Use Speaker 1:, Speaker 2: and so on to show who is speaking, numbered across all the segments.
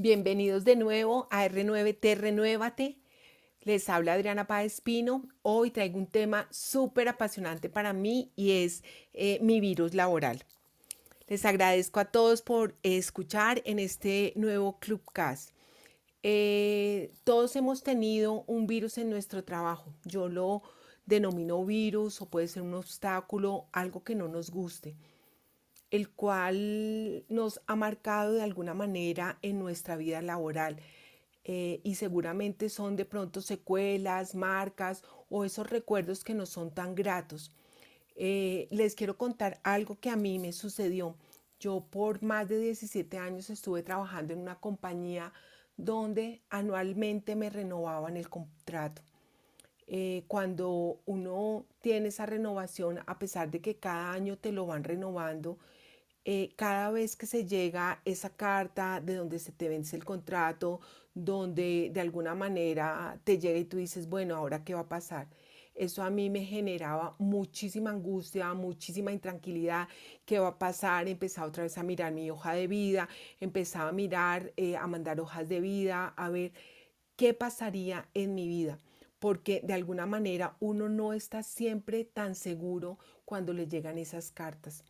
Speaker 1: Bienvenidos de nuevo a R9T Renuévate. Les habla Adriana Páez Pino. Hoy traigo un tema súper apasionante para mí y es eh, mi virus laboral. Les agradezco a todos por escuchar en este nuevo Clubcast. Eh, todos hemos tenido un virus en nuestro trabajo. Yo lo denomino virus o puede ser un obstáculo, algo que no nos guste el cual nos ha marcado de alguna manera en nuestra vida laboral. Eh, y seguramente son de pronto secuelas, marcas o esos recuerdos que no son tan gratos. Eh, les quiero contar algo que a mí me sucedió. Yo por más de 17 años estuve trabajando en una compañía donde anualmente me renovaban el contrato. Eh, cuando uno tiene esa renovación, a pesar de que cada año te lo van renovando, eh, cada vez que se llega esa carta de donde se te vence el contrato, donde de alguna manera te llega y tú dices, bueno, ahora qué va a pasar. Eso a mí me generaba muchísima angustia, muchísima intranquilidad. ¿Qué va a pasar? Empezaba otra vez a mirar mi hoja de vida, empezaba a mirar, eh, a mandar hojas de vida, a ver qué pasaría en mi vida. Porque de alguna manera uno no está siempre tan seguro cuando le llegan esas cartas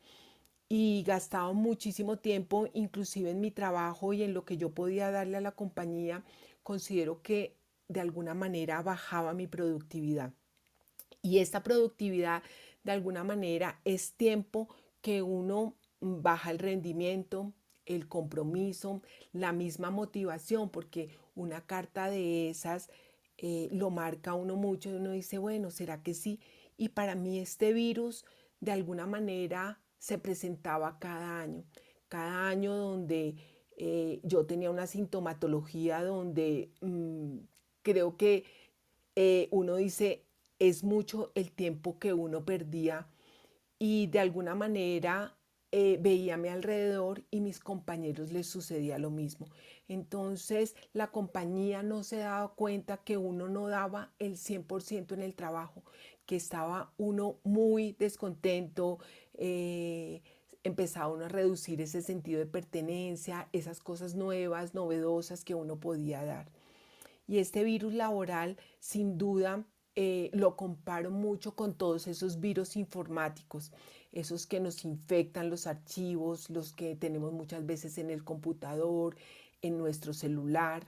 Speaker 1: y gastaba muchísimo tiempo, inclusive en mi trabajo y en lo que yo podía darle a la compañía, considero que de alguna manera bajaba mi productividad. Y esta productividad de alguna manera es tiempo que uno baja el rendimiento, el compromiso, la misma motivación, porque una carta de esas eh, lo marca uno mucho y uno dice, bueno, ¿será que sí? Y para mí este virus de alguna manera se presentaba cada año, cada año donde eh, yo tenía una sintomatología donde mm, creo que eh, uno dice, es mucho el tiempo que uno perdía y de alguna manera eh, veía a mi alrededor y mis compañeros les sucedía lo mismo. Entonces la compañía no se daba cuenta que uno no daba el 100% en el trabajo, que estaba uno muy descontento, eh, empezaba uno a reducir ese sentido de pertenencia, esas cosas nuevas, novedosas que uno podía dar. Y este virus laboral, sin duda, eh, lo comparo mucho con todos esos virus informáticos, esos que nos infectan los archivos, los que tenemos muchas veces en el computador, en nuestro celular.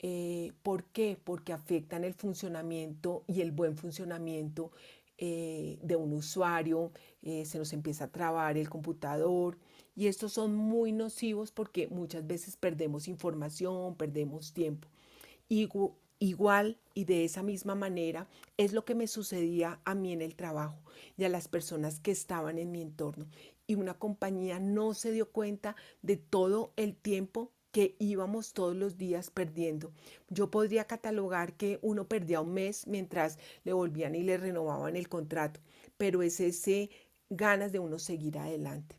Speaker 1: Eh, ¿Por qué? Porque afectan el funcionamiento y el buen funcionamiento eh, de un usuario, se nos empieza a trabar el computador y estos son muy nocivos porque muchas veces perdemos información, perdemos tiempo. Igual y de esa misma manera es lo que me sucedía a mí en el trabajo y a las personas que estaban en mi entorno. Y una compañía no se dio cuenta de todo el tiempo que íbamos todos los días perdiendo. Yo podría catalogar que uno perdía un mes mientras le volvían y le renovaban el contrato, pero es ese ganas de uno seguir adelante.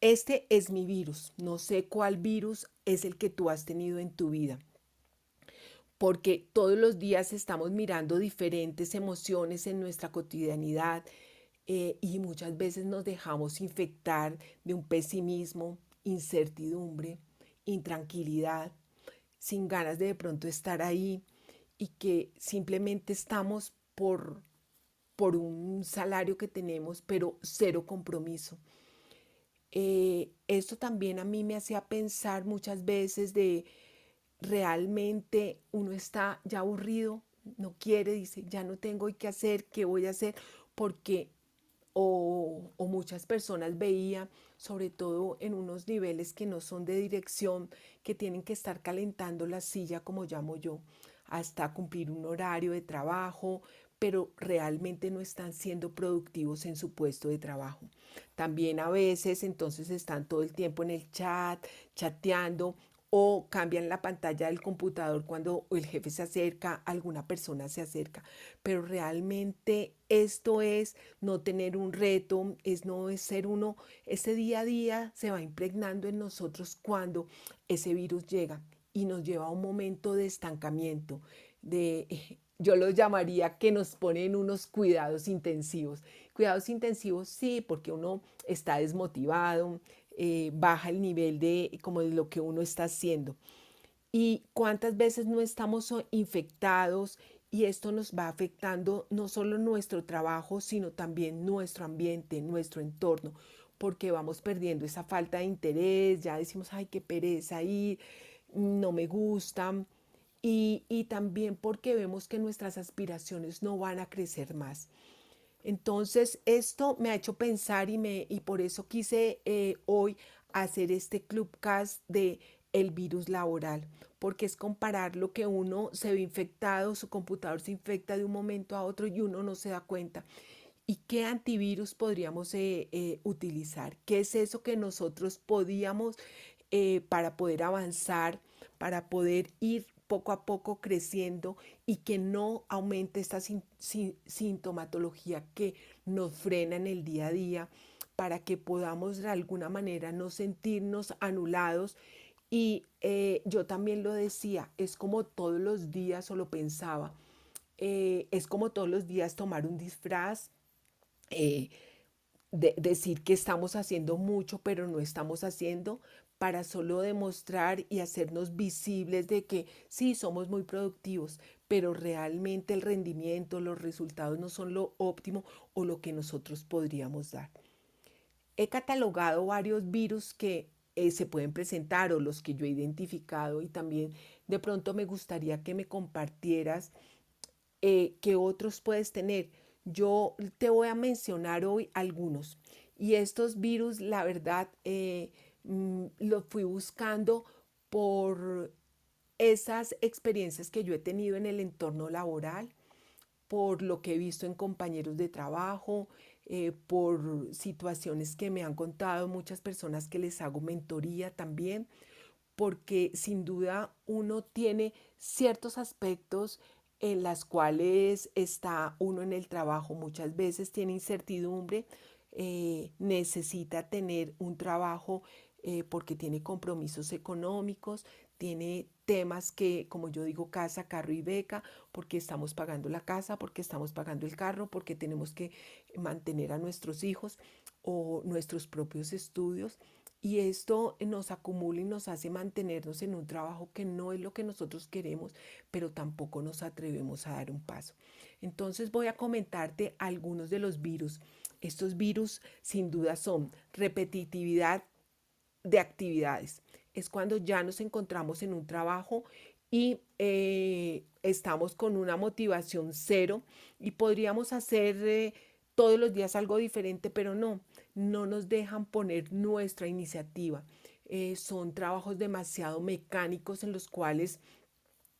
Speaker 1: Este es mi virus. No sé cuál virus es el que tú has tenido en tu vida. Porque todos los días estamos mirando diferentes emociones en nuestra cotidianidad eh, y muchas veces nos dejamos infectar de un pesimismo, incertidumbre, intranquilidad, sin ganas de de pronto estar ahí y que simplemente estamos por, por un salario que tenemos, pero cero compromiso. Eh, esto también a mí me hacía pensar muchas veces de realmente uno está ya aburrido, no quiere, dice, ya no tengo qué hacer, qué voy a hacer, porque o, muchas personas veían sobre todo en unos niveles que no son de dirección, que tienen que estar calentando la silla, como llamo yo, hasta cumplir un horario de trabajo, pero realmente no están siendo productivos en su puesto de trabajo. También a veces entonces están todo el tiempo en el chat, chateando o cambian la pantalla del computador cuando el jefe se acerca, alguna persona se acerca, pero realmente esto es no tener un reto, es no ser uno, ese día a día se va impregnando en nosotros cuando ese virus llega y nos lleva a un momento de estancamiento, de yo lo llamaría que nos ponen unos cuidados intensivos. Cuidados intensivos sí, porque uno está desmotivado, eh, baja el nivel de como de lo que uno está haciendo. Y cuántas veces no estamos infectados y esto nos va afectando no solo nuestro trabajo, sino también nuestro ambiente, nuestro entorno, porque vamos perdiendo esa falta de interés, ya decimos, ay, qué pereza ir, no me gusta, y, y también porque vemos que nuestras aspiraciones no van a crecer más. Entonces, esto me ha hecho pensar y, me, y por eso quise eh, hoy hacer este clubcast de el virus laboral, porque es comparar lo que uno se ve infectado, su computador se infecta de un momento a otro y uno no se da cuenta. ¿Y qué antivirus podríamos eh, eh, utilizar? ¿Qué es eso que nosotros podíamos para poder avanzar, para poder ir poco a poco creciendo y que no aumente esta sintomatología que nos frena en el día a día para que podamos de alguna manera no sentirnos anulados. Y eh, yo también lo decía, es como todos los días, o lo pensaba, eh, es como todos los días tomar un disfraz, eh, de decir que estamos haciendo mucho, pero no estamos haciendo, para solo demostrar y hacernos visibles de que sí, somos muy productivos, pero realmente el rendimiento, los resultados no son lo óptimo o lo que nosotros podríamos dar. He catalogado varios virus que eh, se pueden presentar o los que yo he identificado y también de pronto me gustaría que me compartieras eh, qué otros puedes tener. Yo te voy a mencionar hoy algunos y estos virus, la verdad, eh, lo fui buscando por esas experiencias que yo he tenido en el entorno laboral, por lo que he visto en compañeros de trabajo, eh, por situaciones que me han contado muchas personas que les hago mentoría también, porque sin duda uno tiene ciertos aspectos en las cuales está uno en el trabajo, muchas veces tiene incertidumbre, eh, necesita tener un trabajo eh, porque tiene compromisos económicos, tiene temas que, como yo digo, casa, carro y beca, porque estamos pagando la casa, porque estamos pagando el carro, porque tenemos que mantener a nuestros hijos o nuestros propios estudios. Y esto nos acumula y nos hace mantenernos en un trabajo que no es lo que nosotros queremos, pero tampoco nos atrevemos a dar un paso. Entonces voy a comentarte algunos de los virus. Estos virus sin duda son repetitividad de actividades. Es cuando ya nos encontramos en un trabajo y eh, estamos con una motivación cero y podríamos hacer eh, todos los días algo diferente, pero no, no nos dejan poner nuestra iniciativa. Eh, son trabajos demasiado mecánicos en los cuales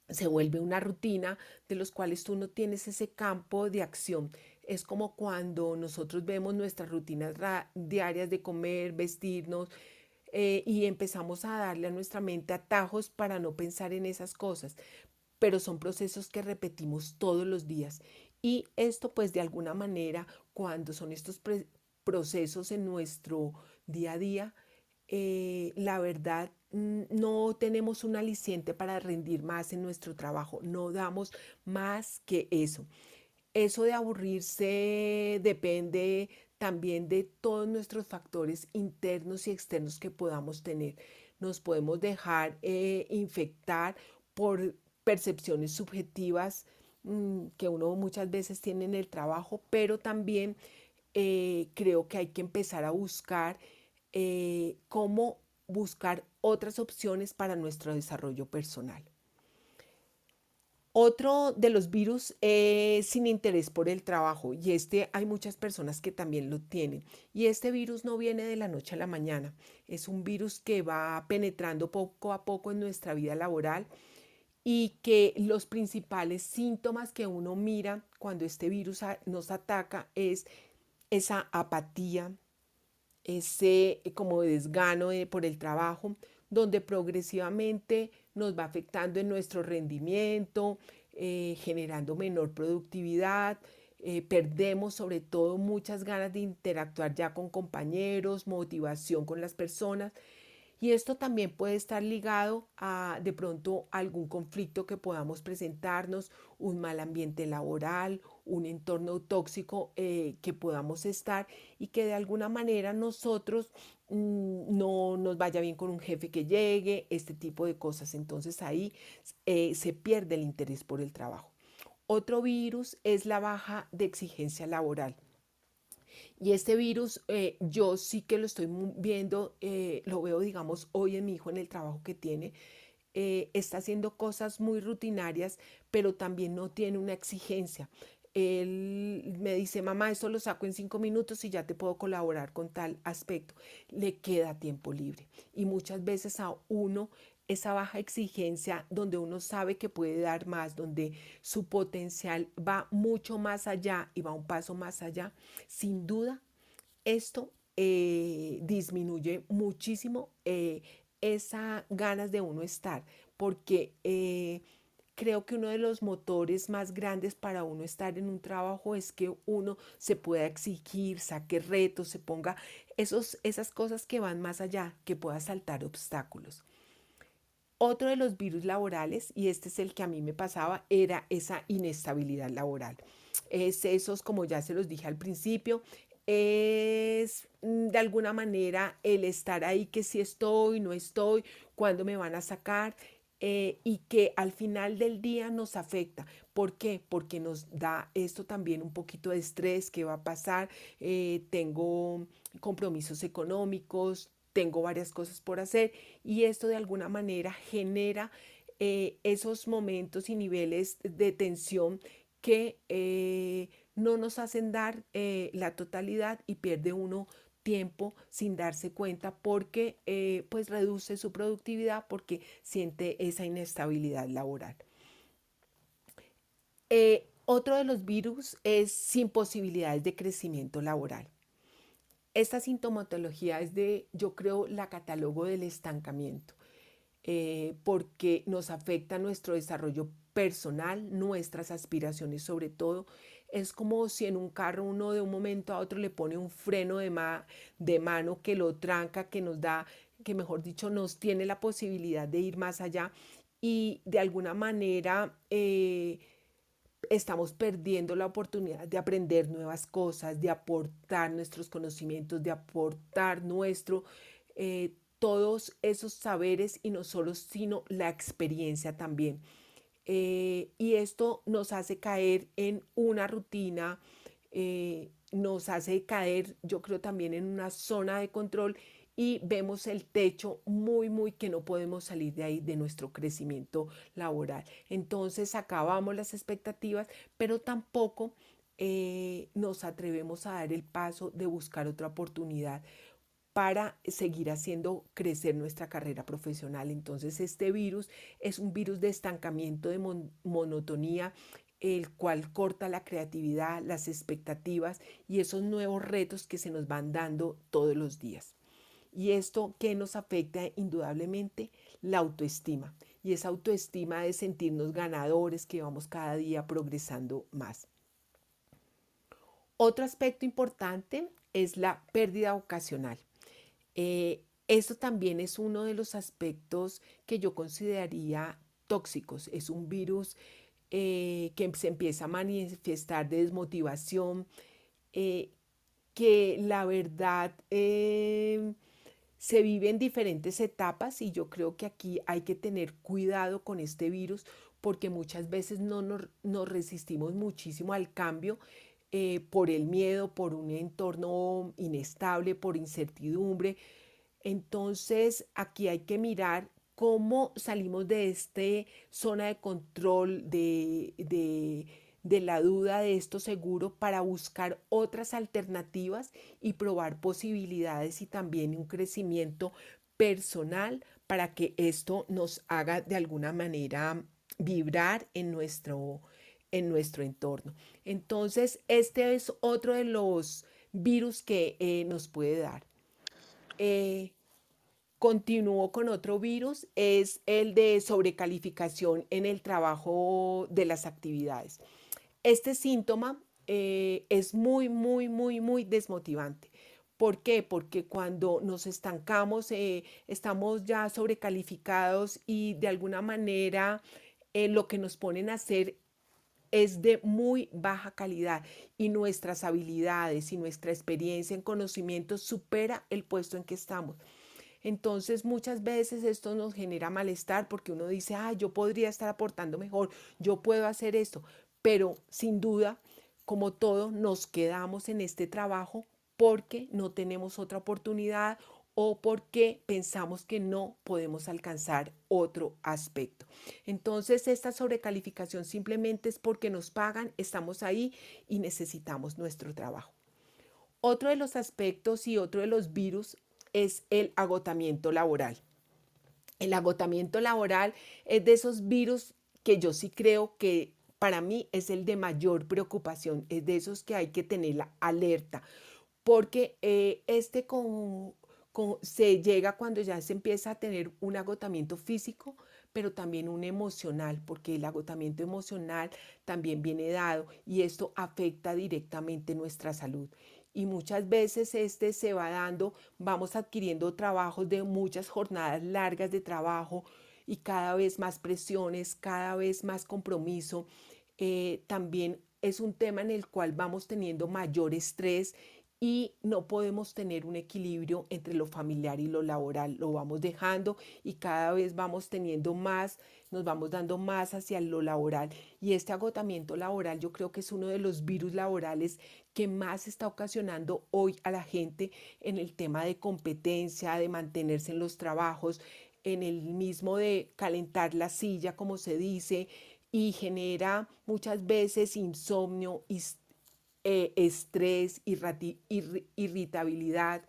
Speaker 1: se vuelve una rutina, de los cuales tú no tienes ese campo de acción. Es como cuando nosotros vemos nuestras rutinas diarias de comer, vestirnos, eh, y empezamos a darle a nuestra mente atajos para no pensar en esas cosas. Pero son procesos que repetimos todos los días. Y esto pues de alguna manera, cuando son estos procesos en nuestro día a día, eh, la verdad no tenemos un aliciente para rendir más en nuestro trabajo, no damos más que eso. Eso de aburrirse depende también de todos nuestros factores internos y externos que podamos tener. Nos podemos dejar eh, infectar por percepciones subjetivas mm, que uno muchas veces tiene en el trabajo, pero también eh, creo que hay que empezar a buscar eh, cómo buscar otras opciones para nuestro desarrollo personal. Otro de los virus es sin interés por el trabajo y este hay muchas personas que también lo tienen. Y este virus no viene de la noche a la mañana, es un virus que va penetrando poco a poco en nuestra vida laboral y que los principales síntomas que uno mira cuando este virus nos ataca es esa apatía, ese como desgano por el trabajo, donde progresivamente nos va afectando en nuestro rendimiento, eh, generando menor productividad, eh, perdemos sobre todo muchas ganas de interactuar ya con compañeros, motivación con las personas. Y esto también puede estar ligado a de pronto algún conflicto que podamos presentarnos, un mal ambiente laboral, un entorno tóxico eh, que podamos estar y que de alguna manera nosotros no nos vaya bien con un jefe que llegue, este tipo de cosas. Entonces ahí eh, se pierde el interés por el trabajo. Otro virus es la baja de exigencia laboral. Y este virus eh, yo sí que lo estoy viendo, eh, lo veo digamos hoy en mi hijo en el trabajo que tiene. Está haciendo cosas muy rutinarias, pero también no tiene una exigencia. Él me dice, mamá, esto lo saco en cinco minutos y ya te puedo colaborar con tal aspecto. Le queda tiempo libre. Y muchas veces a uno esa baja exigencia donde uno sabe que puede dar más, donde su potencial va mucho más allá y va un paso más allá, sin duda esto eh, disminuye muchísimo eh, esas ganas de uno estar, porque eh, creo que uno de los motores más grandes para uno estar en un trabajo es que uno se pueda exigir, saque retos, se ponga esos, esas cosas que van más allá, que pueda saltar obstáculos. Otro de los virus laborales, y este es el que a mí me pasaba, era esa inestabilidad laboral. Es esos, como ya se los dije al principio, es mm, de alguna manera el estar ahí, que si estoy, no estoy, cuándo me van a sacar, eh, y que al final del día nos afecta. ¿Por qué? Porque nos da esto también un poquito de estrés, ¿qué va a pasar? Eh, tengo compromisos económicos, tengo varias cosas por hacer y esto de alguna manera genera eh, esos momentos y niveles de tensión que no nos hacen dar la totalidad y pierde uno tiempo sin darse cuenta porque pues reduce su productividad porque siente esa inestabilidad laboral. otro de los virus es sin posibilidades de crecimiento laboral. Esta sintomatología es de, yo creo, la catálogo del estancamiento, eh, porque nos afecta nuestro desarrollo personal, nuestras aspiraciones sobre todo. Es como si en un carro uno de un momento a otro le pone un freno de, de mano que lo tranca, que nos da, que mejor dicho, nos tiene la posibilidad de ir más allá y de alguna manera... Eh, estamos perdiendo la oportunidad de aprender nuevas cosas, de aportar nuestros conocimientos, de aportar nuestro, eh, todos esos saberes y no solo, sino la experiencia también. Eh, y esto nos hace caer en una rutina, eh, nos hace caer, yo creo, también en una zona de control y vemos el techo muy, muy que no podemos salir de ahí, de nuestro crecimiento laboral. Entonces acabamos las expectativas, pero tampoco eh, nos atrevemos a dar el paso de buscar otra oportunidad para seguir haciendo crecer nuestra carrera profesional. Entonces este virus es un virus de estancamiento, de monotonía, el cual corta la creatividad, las expectativas y esos nuevos retos que se nos van dando todos los días. Y esto que nos afecta indudablemente la autoestima. Y esa autoestima de sentirnos ganadores, que vamos cada día progresando más. Otro aspecto importante es la pérdida ocasional. Eh, esto también es uno de los aspectos que yo consideraría tóxicos. Es un virus eh, que se empieza a manifestar de desmotivación, eh, que la verdad se vive en diferentes etapas y yo creo que aquí hay que tener cuidado con este virus porque muchas veces no nos, resistimos muchísimo al cambio eh, por el miedo, por un entorno inestable, por incertidumbre. Entonces aquí hay que mirar cómo salimos de esta zona de control, de de la duda de esto seguro para buscar otras alternativas y probar posibilidades y también un crecimiento personal para que esto nos haga de alguna manera vibrar en nuestro, en nuestro entorno. Entonces, este es otro de los virus que eh, nos puede dar. Eh, Continúo con otro virus, es el de sobrecalificación en el trabajo de las actividades. Este síntoma eh, es muy, muy, muy, muy desmotivante. ¿Por qué? Porque cuando nos estancamos, eh, estamos ya sobrecalificados y de alguna manera lo que nos ponen a hacer es de muy baja calidad y nuestras habilidades y nuestra experiencia en conocimiento supera el puesto en que estamos. Entonces muchas veces esto nos genera malestar porque uno dice, ah, yo podría estar aportando mejor, yo puedo hacer esto, pero sin duda, como todo, nos quedamos en este trabajo porque no tenemos otra oportunidad o porque pensamos que no podemos alcanzar otro aspecto. Entonces, esta sobrecalificación simplemente es porque nos pagan, estamos ahí y necesitamos nuestro trabajo. Otro de los aspectos y otro de los virus es el agotamiento laboral. El agotamiento laboral es de esos virus que yo sí creo que para mí es el de mayor preocupación, es de esos que hay que tener la alerta, porque eh, este con, se llega cuando ya se empieza a tener un agotamiento físico, pero también un emocional, porque el agotamiento emocional también viene dado y esto afecta directamente nuestra salud y muchas veces este se va dando, vamos adquiriendo trabajos de muchas jornadas largas de trabajo y cada vez más presiones, cada vez más compromiso. Eh, también es un tema en el cual vamos teniendo mayor estrés y no podemos tener un equilibrio entre lo familiar y lo laboral. Lo vamos dejando y cada vez vamos teniendo más, nos vamos dando más hacia lo laboral. Y este agotamiento laboral yo creo que es uno de los virus laborales que más está ocasionando hoy a la gente en el tema de competencia, de mantenerse en los trabajos, en el mismo de calentar la silla, como se dice, y genera muchas veces insomnio, eh, estrés, irritabilidad,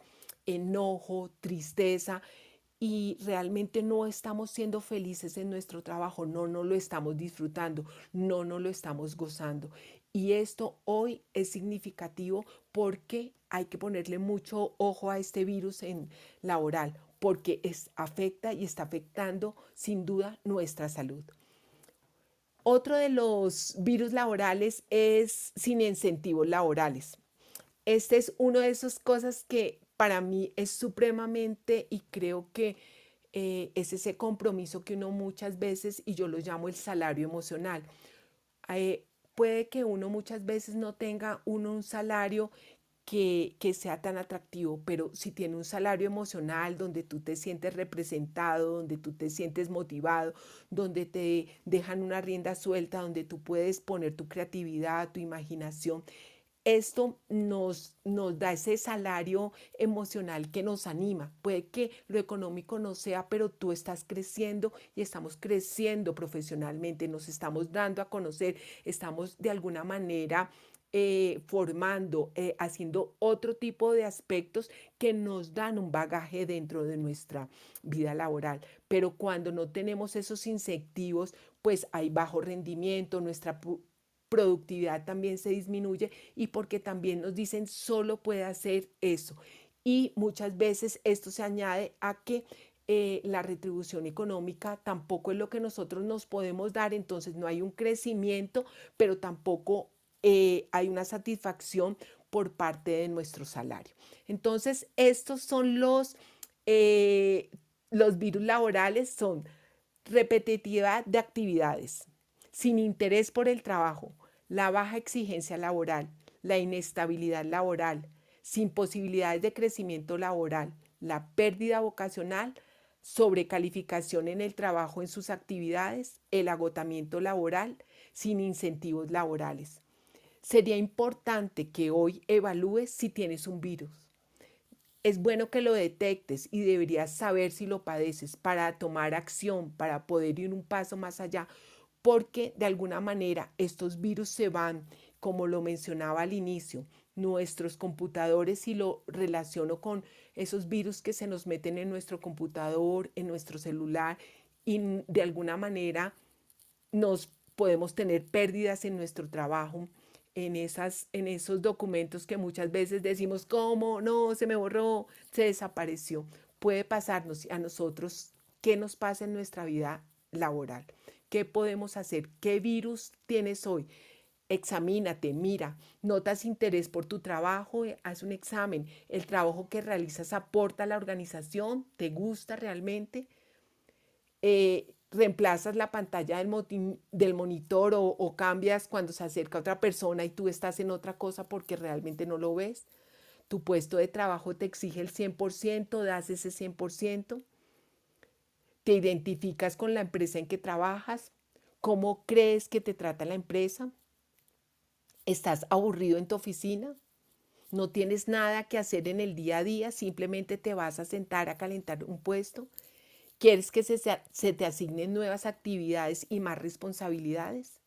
Speaker 1: enojo, tristeza y realmente no estamos siendo felices en nuestro trabajo, no, no lo estamos disfrutando, no, no lo estamos gozando. Y esto hoy es significativo porque hay que ponerle mucho ojo a este virus en laboral, porque es, afecta y está afectando sin duda nuestra salud. Otro de los virus laborales es sin incentivos laborales. Este es una de esas cosas que para mí es supremamente y creo que eh, es ese compromiso que uno muchas veces, y yo lo llamo el salario emocional. Eh, puede que uno muchas veces no tenga uno un salario que, sea tan atractivo, pero si tiene un salario emocional donde tú te sientes representado, donde tú te sientes motivado, donde te dejan una rienda suelta, donde tú puedes poner tu creatividad, tu imaginación, esto nos, nos da ese salario emocional que nos anima. Puede que lo económico no sea, pero tú estás creciendo y estamos creciendo profesionalmente, nos estamos dando a conocer, estamos de alguna manera eh, formando, eh, haciendo otro tipo de aspectos que nos dan un bagaje dentro de nuestra vida laboral. Pero cuando no tenemos esos incentivos, pues hay bajo rendimiento, nuestra productividad también se disminuye y porque también nos dicen solo puede hacer eso. Y muchas veces esto se añade a que eh, la retribución económica tampoco es lo que nosotros nos podemos dar, entonces no hay un crecimiento, pero tampoco eh, hay una satisfacción por parte de nuestro salario. Entonces, estos son los, eh, los virus laborales, son repetitividad de actividades, sin interés por el trabajo, la baja exigencia laboral, la inestabilidad laboral, sin posibilidades de crecimiento laboral, la pérdida vocacional, sobrecalificación en el trabajo en sus actividades, el agotamiento laboral, sin incentivos laborales sería importante que hoy evalúes si tienes un virus. Es bueno que lo detectes y deberías saber si lo padeces para tomar acción, para poder ir un paso más allá, porque de alguna manera estos virus se van, como lo mencionaba al inicio, nuestros computadores, si lo relaciono con esos virus que se nos meten en nuestro computador, en nuestro celular, y de alguna manera nos podemos tener pérdidas en nuestro trabajo, en, esas, en esos documentos que muchas veces decimos, ¿cómo? No, se me borró, se desapareció. puede pasarnos a nosotros, qué nos pasa en nuestra vida laboral, qué podemos hacer, qué virus tienes hoy. Examínate, mira, notas interés por tu trabajo, eh, haz un examen. ¿El trabajo que realizas aporta a la organización? ¿Te gusta realmente? Eh, reemplazas la pantalla del, monitor o, o, cambias cuando se acerca otra persona y tú estás en otra cosa porque realmente no lo ves. Tu puesto de trabajo te exige el 100%, das ese 100%. Te identificas con la empresa en que trabajas. ¿Cómo crees que te trata la empresa? ¿Estás aburrido en tu oficina? ¿No tienes nada que hacer en el día a día? ¿Simplemente te vas a sentar a calentar un puesto? ¿Quieres que se, te asignen nuevas actividades y más responsabilidades?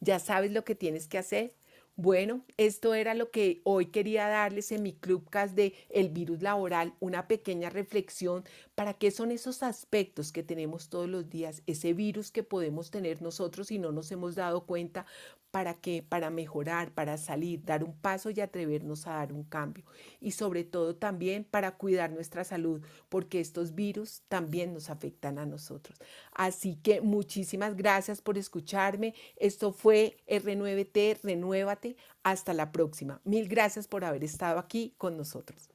Speaker 1: ¿Ya sabes lo que tienes que hacer? Bueno, esto era lo que hoy quería darles en mi Clubcast de El virus laboral, una pequeña reflexión para qué son esos aspectos que tenemos todos los días, ese virus que podemos tener nosotros y no nos hemos dado cuenta, ¿Para qué? Para mejorar, para salir, dar un paso y atrevernos a dar un cambio. Y sobre todo también para cuidar nuestra salud, porque estos virus también nos afectan a nosotros. Así que muchísimas gracias por escucharme. Esto fue R9T, renuévate. Hasta la próxima. Mil gracias por haber estado aquí con nosotros.